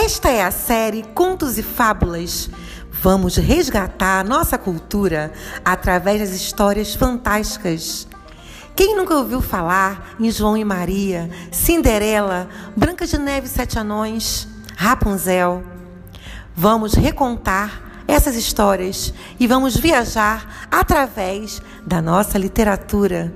Esta é a série Contos e Fábulas. Vamos resgatar nossa cultura através das histórias fantásticas. Quem nunca ouviu falar em João e Maria, Cinderela, Branca de Neve e Sete Anões, Rapunzel? Vamos recontar essas histórias e vamos viajar através da nossa literatura.